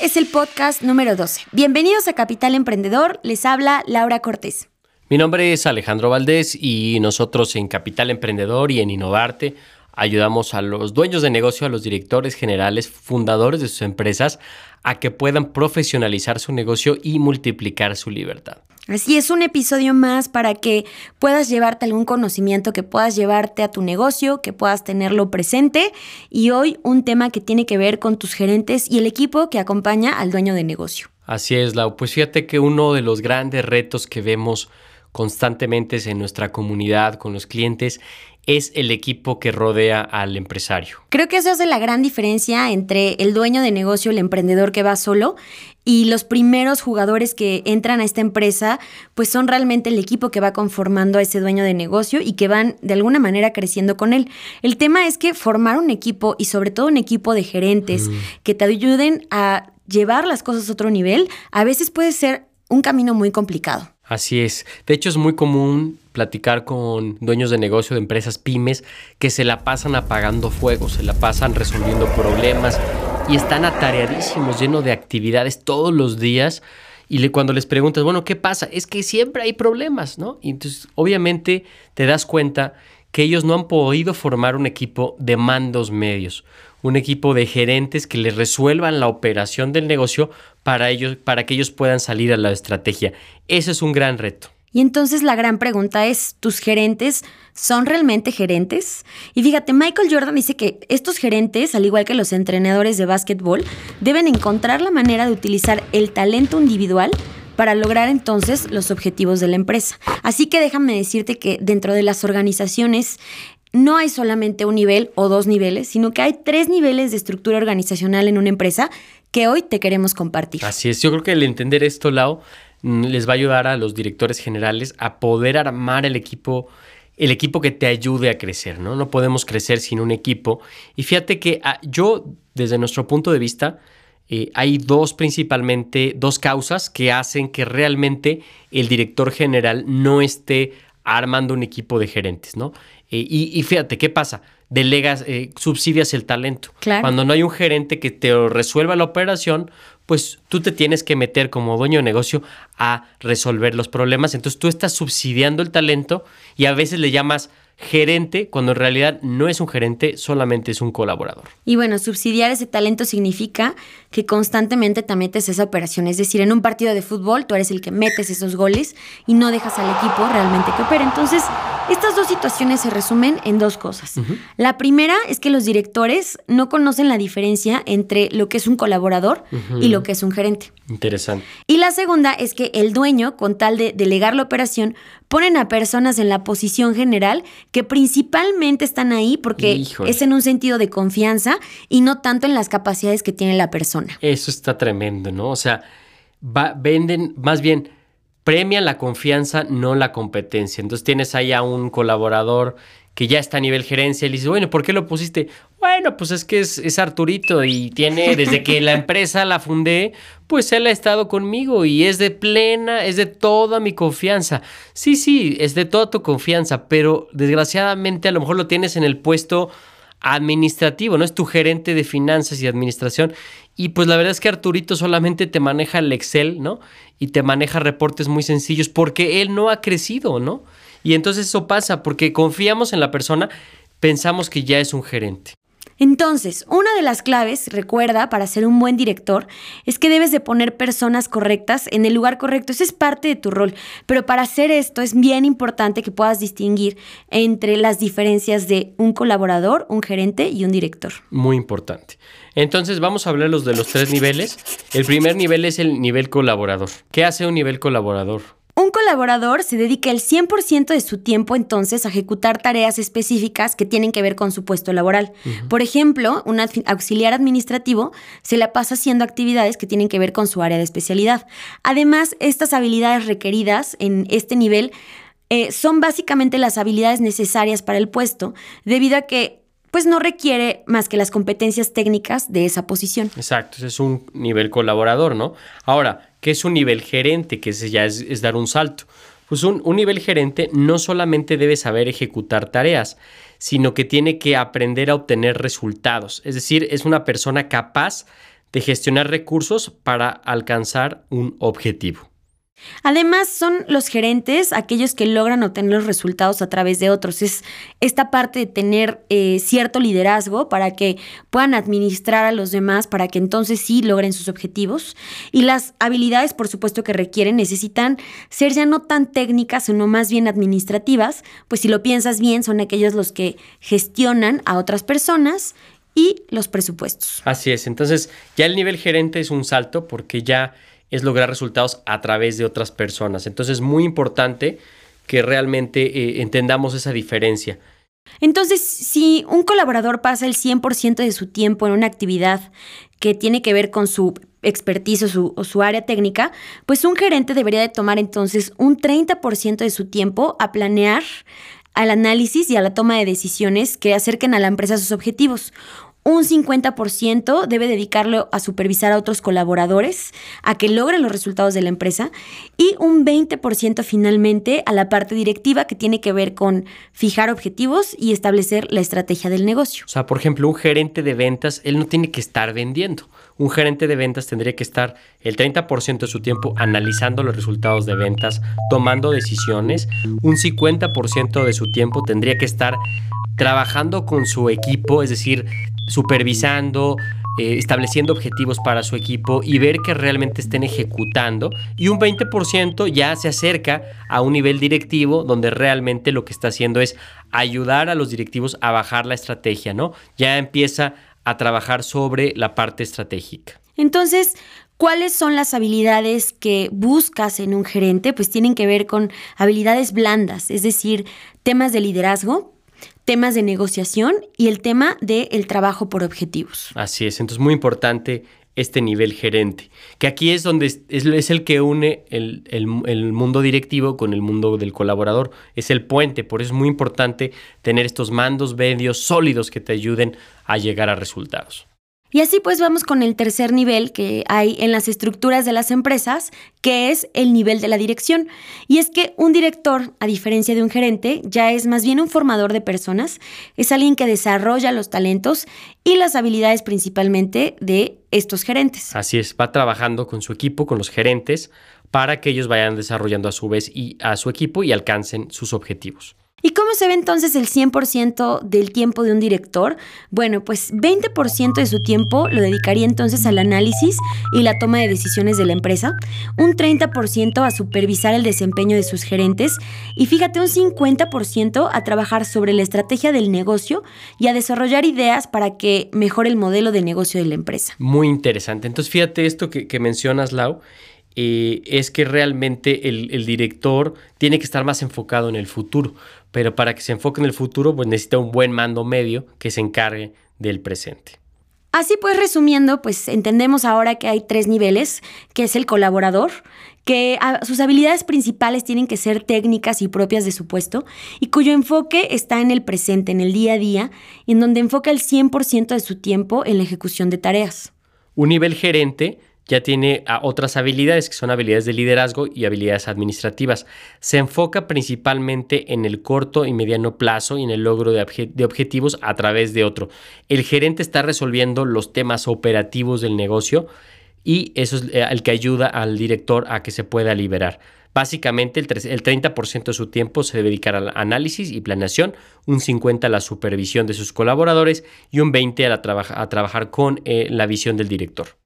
Es el podcast número 12. Bienvenidos a Capital Emprendedor. Les habla Laura Cortés. Mi nombre es Alejandro Valdés y nosotros en Capital Emprendedor y en Innovarte ayudamos a los dueños de negocio, a los directores generales, fundadores de sus empresas, a que puedan profesionalizar su negocio y multiplicar su libertad. Así es un episodio más para que puedas llevarte algún conocimiento, que puedas llevarte a tu negocio, que puedas tenerlo presente. Y hoy un tema que tiene que ver con tus gerentes y el equipo que acompaña al dueño de negocio. Así es, Lau. Pues fíjate que uno de los grandes retos que vemos constantemente en nuestra comunidad con los clientes es el equipo que rodea al empresario. Creo que eso hace la gran diferencia entre el dueño de negocio, el emprendedor que va solo, y los primeros jugadores que entran a esta empresa, pues son realmente el equipo que va conformando a ese dueño de negocio y que van de alguna manera creciendo con él. El tema es que formar un equipo y sobre todo un equipo de gerentes Mm. que te ayuden a llevar las cosas a otro nivel, a veces puede ser un camino muy complicado. Así es. De hecho, es muy común platicar con dueños de negocio de empresas pymes que se la pasan apagando fuegos, se la pasan resolviendo problemas y están atareadísimos, llenos de actividades todos los días. Y le- cuando les preguntas, bueno, ¿qué pasa? Es que siempre hay problemas, ¿no? Y entonces, obviamente, te das cuenta que ellos no han podido formar un equipo de mandos medios, un equipo de gerentes que les resuelvan la operación del negocio para ellos, para que ellos puedan salir a la estrategia. Ese es un gran reto. Y entonces la gran pregunta es, ¿tus gerentes son realmente gerentes? Y fíjate, Michael Jordan dice que estos gerentes, al igual que los entrenadores de básquetbol, deben encontrar la manera de utilizar el talento individual para lograr entonces los objetivos de la empresa. Así que déjame decirte que dentro de las organizaciones no hay solamente un nivel o dos niveles, sino que hay tres niveles de estructura organizacional en una empresa que hoy te queremos compartir. Así es, yo creo que el entender esto, mm, les va a ayudar a los directores generales a poder armar el equipo, el equipo que te ayude a crecer, ¿no? No podemos crecer sin un equipo. Y fíjate que ah, yo, desde nuestro punto de vista, eh, hay dos principalmente, dos causas que hacen que realmente el director general no esté armando un equipo de gerentes, ¿no? Eh, y, y fíjate, ¿qué pasa? Delegas, eh, subsidias el talento. Claro. Cuando no hay un gerente que te resuelva la operación, pues tú te tienes que meter como dueño de negocio a resolver los problemas. Entonces tú estás subsidiando el talento y a veces le llamas gerente cuando en realidad no es un gerente, solamente es un colaborador. Y bueno, subsidiar ese talento significa que constantemente te metes esa operación. Es decir, en un partido de fútbol tú eres el que metes esos goles y no dejas al equipo realmente que opere. Entonces, estas dos situaciones se resumen en dos cosas. La primera es que los directores no conocen la diferencia entre lo que es un colaborador y lo que es un gerente. Interesante. Y la segunda es que el dueño, con tal de delegar la operación, ponen a personas en la posición general que principalmente están ahí porque Híjole. es en un sentido de confianza y no tanto en las capacidades que tiene la persona. Eso está tremendo, ¿no? O sea, va- venden, más bien, premian la confianza, no la competencia. Entonces tienes ahí a un colaborador que ya está a nivel gerencia y le dices, bueno, ¿por qué lo pusiste? Bueno, pues es que es, es Arturito y tiene, desde que la empresa la fundé, pues él ha estado conmigo y es de plena, es de toda mi confianza. Sí, sí, es de toda tu confianza, pero desgraciadamente a lo mejor lo tienes en el puesto administrativo, ¿no? Es tu gerente de finanzas y administración. Y pues la verdad es que Arturito solamente te maneja el Excel, ¿no? Y te maneja reportes muy sencillos porque él no ha crecido, ¿no? Y entonces eso pasa porque confiamos en la persona, pensamos que ya es un gerente. Entonces, una de las claves, recuerda, para ser un buen director, es que debes de poner personas correctas en el lugar correcto. Ese es parte de tu rol. Pero para hacer esto es bien importante que puedas distinguir entre las diferencias de un colaborador, un gerente y un director. Muy importante. Entonces vamos a hablar los de los tres niveles. El primer nivel es el nivel colaborador. ¿Qué hace un nivel colaborador? Un colaborador se dedica el 100% de su tiempo entonces a ejecutar tareas específicas que tienen que ver con su puesto laboral. Por ejemplo, un auxiliar administrativo se la pasa haciendo actividades que tienen que ver con su área de especialidad. Además, estas habilidades requeridas en este nivel eh, son básicamente las habilidades necesarias para el puesto, debido a que pues no requiere más que las competencias técnicas de esa posición. Exacto, es un nivel colaborador, ¿no? Ahora, ¿qué es un nivel gerente? Que ese ya es, dar un salto. Pues un, nivel gerente no solamente debe saber ejecutar tareas, sino que tiene que aprender a obtener resultados. Es decir, es una persona capaz de gestionar recursos para alcanzar un objetivo. Además, son los gerentes aquellos que logran obtener los resultados a través de otros. Es esta parte de tener eh, cierto liderazgo para que puedan administrar a los demás, para que entonces sí logren sus objetivos. Y las habilidades, por supuesto, que requieren necesitan ser ya no tan técnicas, sino más bien administrativas, pues si lo piensas bien, son aquellos los que gestionan a otras personas y los presupuestos. Así es, entonces ya el nivel gerente es un salto porque ya es lograr resultados a través de otras personas. Entonces es muy importante que realmente eh, entendamos esa diferencia. Entonces, si un colaborador pasa el 100% de su tiempo en una actividad que tiene que ver con su expertise o su, área técnica, pues un gerente debería de tomar entonces un 30% de su tiempo a planear, al análisis y a la toma de decisiones que acerquen a la empresa a sus objetivos un 50% debe dedicarlo a supervisar a otros colaboradores, a que logren los resultados de la empresa, y un 20% finalmente a la parte directiva que tiene que ver con fijar objetivos y establecer la estrategia del negocio. O sea, por ejemplo, un gerente de ventas, él no tiene que estar vendiendo. Un gerente de ventas tendría que estar el 30% de su tiempo analizando los resultados de ventas, tomando decisiones. Un 50% de su tiempo tendría que estar trabajando con su equipo, es decir, supervisando, eh, estableciendo objetivos para su equipo y ver que realmente estén ejecutando. Y un 20% ya se acerca a un nivel directivo donde realmente lo que está haciendo es ayudar a los directivos a bajar la estrategia, ¿no? Ya empieza a trabajar sobre la parte estratégica. Entonces, ¿Cuáles son las habilidades que buscas en un gerente? Pues tienen que ver con habilidades blandas, es decir, temas de liderazgo, temas de negociación y el tema del trabajo por objetivos. Así es, entonces muy importante este nivel gerente, que aquí es donde es, es el que une el, el, mundo directivo con el mundo del colaborador, es el puente, por eso es muy importante tener estos mandos medios sólidos que te ayuden a llegar a resultados. Y así pues vamos con el tercer nivel que hay en las estructuras de las empresas, que es el nivel de la dirección. Y es que un director, a diferencia de un gerente, ya es más bien un formador de personas, es alguien que desarrolla los talentos y las habilidades principalmente de estos gerentes. Así es, va trabajando con su equipo, con los gerentes, para que ellos vayan desarrollando a su vez y a su equipo y alcancen sus objetivos. ¿Y cómo se ve entonces el 100% del tiempo de un director? Bueno, pues 20% de su tiempo lo dedicaría entonces al análisis y la toma de decisiones de la empresa, un 30% a supervisar el desempeño de sus gerentes y fíjate un 50% a trabajar sobre la estrategia del negocio y a desarrollar ideas para que mejore el modelo de negocio de la empresa. Muy interesante. Entonces fíjate esto que, que mencionas, Lau. Eh, es que realmente el, director tiene que estar más enfocado en el futuro, pero para que se enfoque en el futuro, pues necesita un buen mando medio que se encargue del presente. Así pues, resumiendo, pues entendemos ahora que hay tres niveles, que es el colaborador, que sus habilidades principales tienen que ser técnicas y propias de su puesto, y cuyo enfoque está en el presente, en el día a día, en donde enfoca el 100% de su tiempo en la ejecución de tareas. Un nivel gerente ya tiene otras habilidades que son habilidades de liderazgo y habilidades administrativas. Se enfoca principalmente en el corto y mediano plazo y en el logro de, objetivos a través de otro. El gerente está resolviendo los temas operativos del negocio y eso es eh, el que ayuda al director a que se pueda liberar. Básicamente el, 30% de su tiempo se debe dedicar al análisis y planeación, un 50% a la supervisión de sus colaboradores y un 20% a, a trabajar con eh, la visión del director.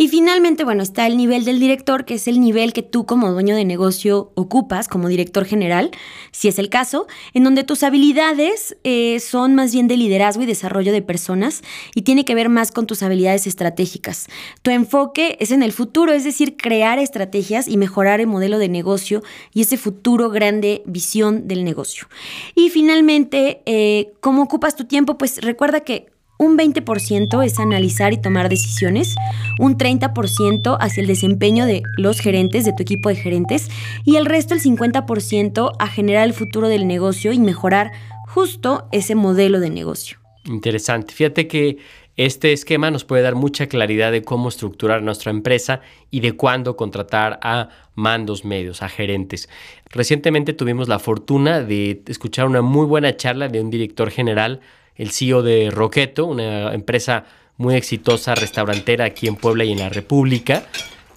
Y finalmente, bueno, está el nivel del director, que es el nivel que tú como dueño de negocio ocupas como director general, si es el caso, en donde tus habilidades eh, son más bien de liderazgo y desarrollo de personas y tiene que ver más con tus habilidades estratégicas. Tu enfoque es en el futuro, es decir, crear estrategias y mejorar el modelo de negocio y ese futuro grande visión del negocio. Y finalmente, eh, ¿cómo ocupas tu tiempo? Pues recuerda que un 20% es analizar y tomar decisiones, un 30% hacia el desempeño de los gerentes, de tu equipo de gerentes, y el resto, el 50%, a generar el futuro del negocio y mejorar justo ese modelo de negocio. Interesante. Fíjate que este esquema nos puede dar mucha claridad de cómo estructurar nuestra empresa y de cuándo contratar a mandos medios, a gerentes. Recientemente tuvimos la fortuna de escuchar una muy buena charla de un director general el CEO de Roqueto, una empresa muy exitosa restaurantera aquí en Puebla y en la República.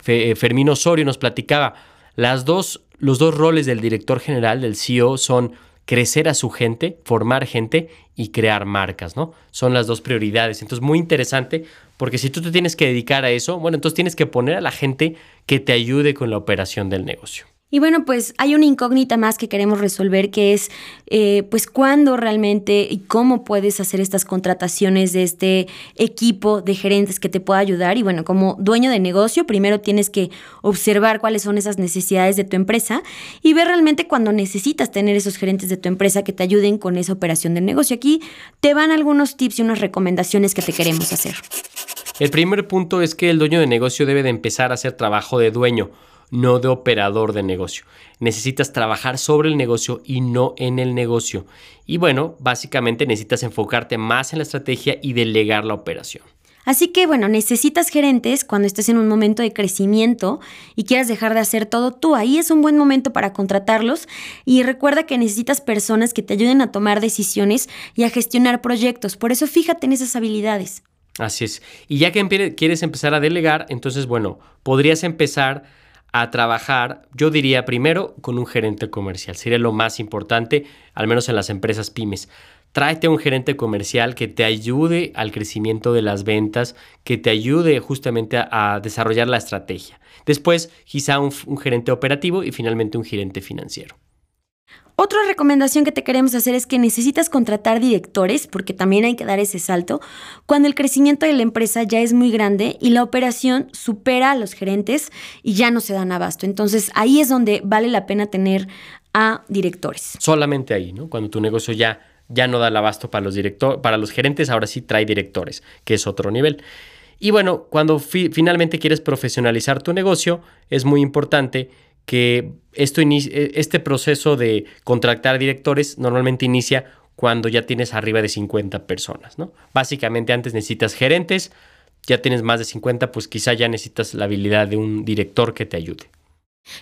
Eh, Fermín Osorio nos platicaba, las dos, los dos roles del director general, del CEO, son crecer a su gente, formar gente y crear marcas, ¿no? Son las dos prioridades. Entonces, muy interesante, porque si tú te tienes que dedicar a eso, bueno, entonces tienes que poner a la gente que te ayude con la operación del negocio. Y bueno, pues hay una incógnita más que queremos resolver, que es, eh, pues, cuándo realmente y cómo puedes hacer estas contrataciones de este equipo de gerentes que te pueda ayudar. Y bueno, como dueño de negocio, primero tienes que observar cuáles son esas necesidades de tu empresa y ver realmente cuando necesitas tener esos gerentes de tu empresa que te ayuden con esa operación del negocio. Aquí te van algunos tips y unas recomendaciones que te queremos hacer. El primer punto es que el dueño de negocio debe de empezar a hacer trabajo de dueño no de operador de negocio. Necesitas trabajar sobre el negocio y no en el negocio. Y bueno, básicamente necesitas enfocarte más en la estrategia y delegar la operación. Así que bueno, necesitas gerentes cuando estés en un momento de crecimiento y quieras dejar de hacer todo tú. Ahí es un buen momento para contratarlos y recuerda que necesitas personas que te ayuden a tomar decisiones y a gestionar proyectos. Por eso fíjate en esas habilidades. Así es. Y ya que quieres empezar a delegar, entonces bueno, podrías empezar a trabajar, yo diría primero con un gerente comercial. Sería lo más importante, al menos en las empresas pymes. Tráete un gerente comercial que te ayude al crecimiento de las ventas, que te ayude justamente a, desarrollar la estrategia. Después, quizá un gerente operativo y finalmente un gerente financiero. Otra recomendación que te queremos hacer es que necesitas contratar directores, porque también hay que dar ese salto, cuando el crecimiento de la empresa ya es muy grande y la operación supera a los gerentes y ya no se dan abasto. Entonces ahí es donde vale la pena tener a directores. Solamente ahí, ¿no? Cuando tu negocio ya, ya no da el abasto para los, para los gerentes, ahora sí trae directores, que es otro nivel. Y bueno, cuando finalmente quieres profesionalizar tu negocio, es muy importante que esto e, este proceso de contratar directores normalmente inicia cuando ya tienes arriba de 50 personas, ¿no? Básicamente antes necesitas gerentes, ya tienes más de 50, pues quizá ya necesitas la habilidad de un director que te ayude.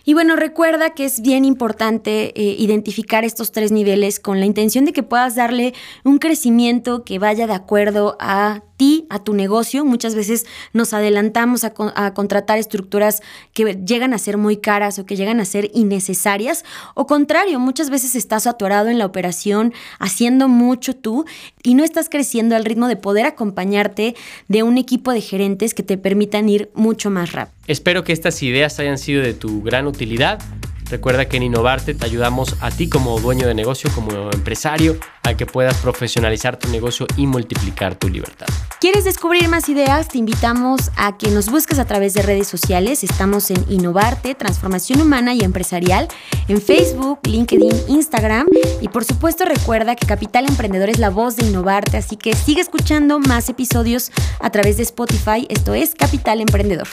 Y bueno, recuerda que es bien importante eh, identificar estos tres niveles con la intención de que puedas darle un crecimiento que vaya de acuerdo a a tu negocio. Muchas veces nos adelantamos a, contratar estructuras que llegan a ser muy caras o que llegan a ser innecesarias. O contrario, muchas veces estás atorado en la operación, haciendo mucho tú y no estás creciendo al ritmo de poder acompañarte de un equipo de gerentes que te permitan ir mucho más rápido. Espero que estas ideas hayan sido de tu gran utilidad. Recuerda que en Innovarte te ayudamos a ti como dueño de negocio, como empresario, a que puedas profesionalizar tu negocio y multiplicar tu libertad. ¿Quieres descubrir más ideas? Te invitamos a que nos busques a través de redes sociales. Estamos en Innovarte, Transformación Humana y Empresarial, en Facebook, LinkedIn, Instagram. Y por supuesto recuerda que Capital Emprendedor es la voz de Innovarte, así que sigue escuchando más episodios a través de Spotify. Esto es Capital Emprendedor.